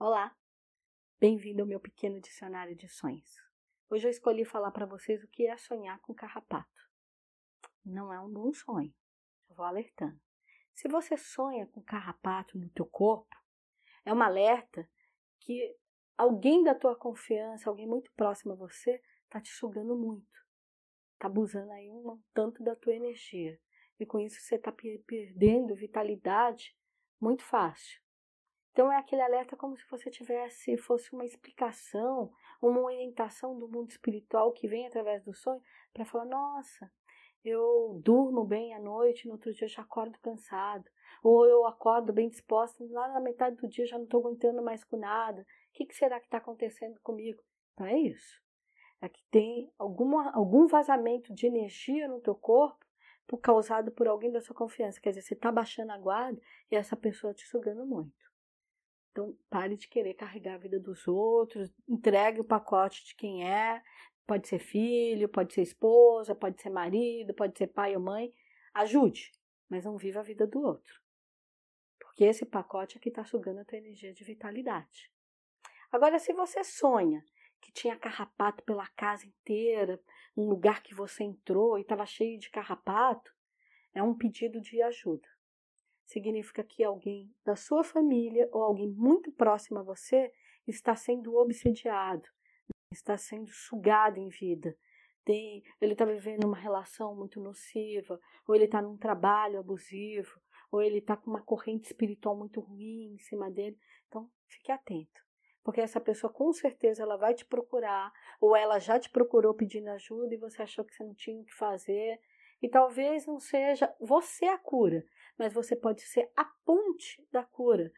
Olá, bem-vindo ao meu pequeno dicionário de sonhos. Hoje eu escolhi falar para vocês o que é sonhar com carrapato. Não é um bom sonho, eu vou alertando. Se você sonha com carrapato no teu corpo, é um alerta que alguém da tua confiança, alguém muito próximo a você, está te sugando muito. Está abusando aí um tanto da tua energia. E com isso você está perdendo vitalidade muito fácil. Então é aquele alerta como se você tivesse, fosse uma explicação, uma orientação do mundo espiritual que vem através do sonho para falar, nossa, eu durmo bem à noite, no outro dia eu já acordo cansado. Ou eu acordo bem disposta, lá na metade do dia já não estou aguentando mais com nada. O que, que será que está acontecendo comigo? Então é isso. É que tem alguma, algum vazamento de energia no teu corpo por, causado por alguém da sua confiança. Quer dizer, você está baixando a guarda e essa pessoa te sugando muito. Então, pare de querer carregar a vida dos outros, entregue o pacote de quem é. Pode ser filho, pode ser esposa, pode ser marido, pode ser pai ou mãe. Ajude, mas não viva a vida do outro. Porque esse pacote é que está sugando a tua energia de vitalidade. Agora, se você sonha que tinha carrapato pela casa inteira, um lugar que você entrou e estava cheio de carrapato, é um pedido de ajuda significa que alguém da sua família ou alguém muito próximo a você está sendo obsediado, está sendo sugado em vida. Tem, ele está vivendo uma relação muito nociva, ou ele está num trabalho abusivo, ou ele está com uma corrente espiritual muito ruim em cima dele. Então, fique atento, porque essa pessoa com certeza ela vai te procurar, ou ela já te procurou pedindo ajuda e você achou que você não tinha o que fazer. E talvez não seja você a cura, mas você pode ser a ponte da cura.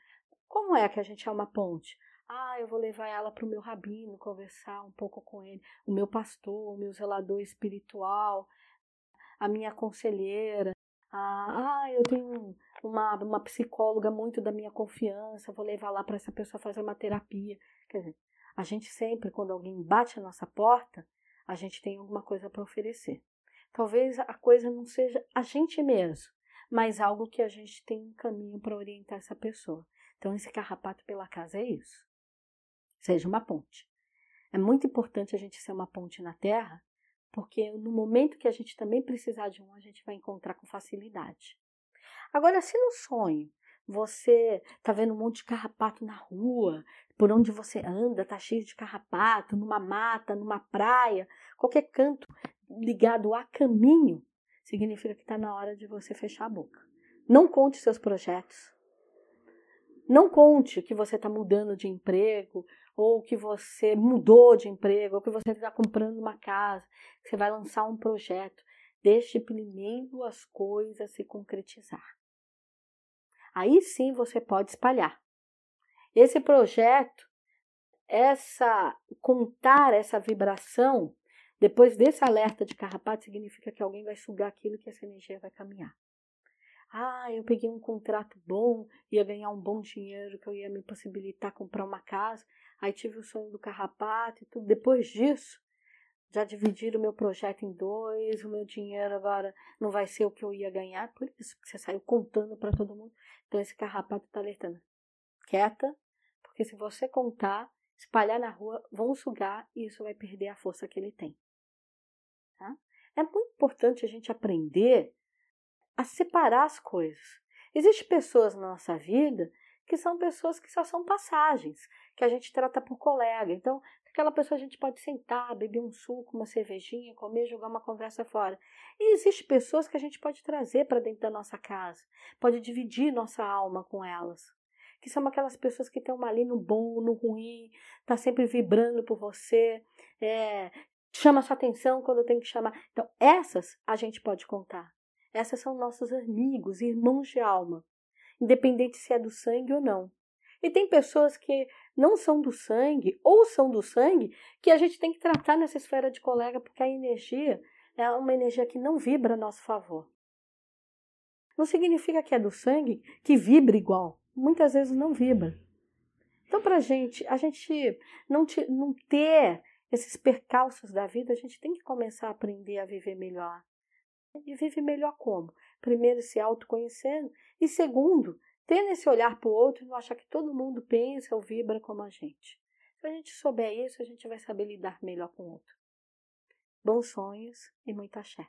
Como é que a gente é uma ponte? Ah, eu vou levar ela para o meu rabino, conversar um pouco com ele, o meu pastor, o meu zelador espiritual, a minha conselheira. Ah, ah eu tenho uma, uma psicóloga muito da minha confiança, vou levar lá para essa pessoa fazer uma terapia. Quer dizer, a gente sempre, quando alguém bate a nossa porta, a gente tem alguma coisa para oferecer. Talvez a coisa não seja a gente mesmo, mas algo que a gente tem um caminho para orientar essa pessoa. Então, esse carrapato pela casa é isso. Seja uma ponte. É muito importante a gente ser uma ponte na terra, porque no momento que a gente também precisar de um, a gente vai encontrar com facilidade. Agora, se no sonho você está vendo um monte de carrapato na rua, por onde você anda, tá cheio de carrapato, numa mata, numa praia, qualquer canto ligado a caminho, significa que está na hora de você fechar a boca. Não conte seus projetos. Não conte que você está mudando de emprego, ou que você mudou de emprego, ou que você está comprando uma casa, que você vai lançar um projeto. Deixe primeiro as coisas se concretizar. Aí sim você pode espalhar. Esse projeto, essa contar essa vibração depois desse alerta de carrapato, significa que alguém vai sugar aquilo que essa energia vai caminhar. Ah, eu peguei um contrato bom, ia ganhar um bom dinheiro, que eu ia me possibilitar comprar uma casa. Aí tive o sonho do carrapato e tudo. Depois disso, já dividiram o meu projeto em dois, o meu dinheiro agora não vai ser o que eu ia ganhar. Por isso que você saiu contando para todo mundo. Então esse carrapato está alertando. Quieta, porque se você contar, espalhar na rua, vão sugar e isso vai perder a força que ele tem. É muito importante a gente aprender a separar as coisas. Existem pessoas na nossa vida que são pessoas que só são passagens, que a gente trata por colega. Então, aquela pessoa a gente pode sentar, beber um suco, uma cervejinha, comer, jogar uma conversa fora. E existem pessoas que a gente pode trazer para dentro da nossa casa, pode dividir nossa alma com elas. Que são aquelas pessoas que estão ali no bom, no ruim, tá sempre vibrando por você, é, chama sua atenção quando tem que chamar. Então, essas a gente pode contar. Essas são nossos amigos, irmãos de alma, independente se é do sangue ou não. E tem pessoas que não são do sangue ou são do sangue que a gente tem que tratar nessa esfera de colega, porque a energia é uma energia que não vibra a nosso favor. Não significa que é do sangue que vibra igual. Muitas vezes não vibra. Então, para gente, a gente não, te, não ter esses percalços da vida, a gente tem que começar a aprender a viver melhor. E vive melhor como? Primeiro, se autoconhecendo, e segundo, tendo esse olhar para o outro e não achar que todo mundo pensa ou vibra como a gente. Se a gente souber isso, a gente vai saber lidar melhor com o outro. Bons sonhos e muita axé.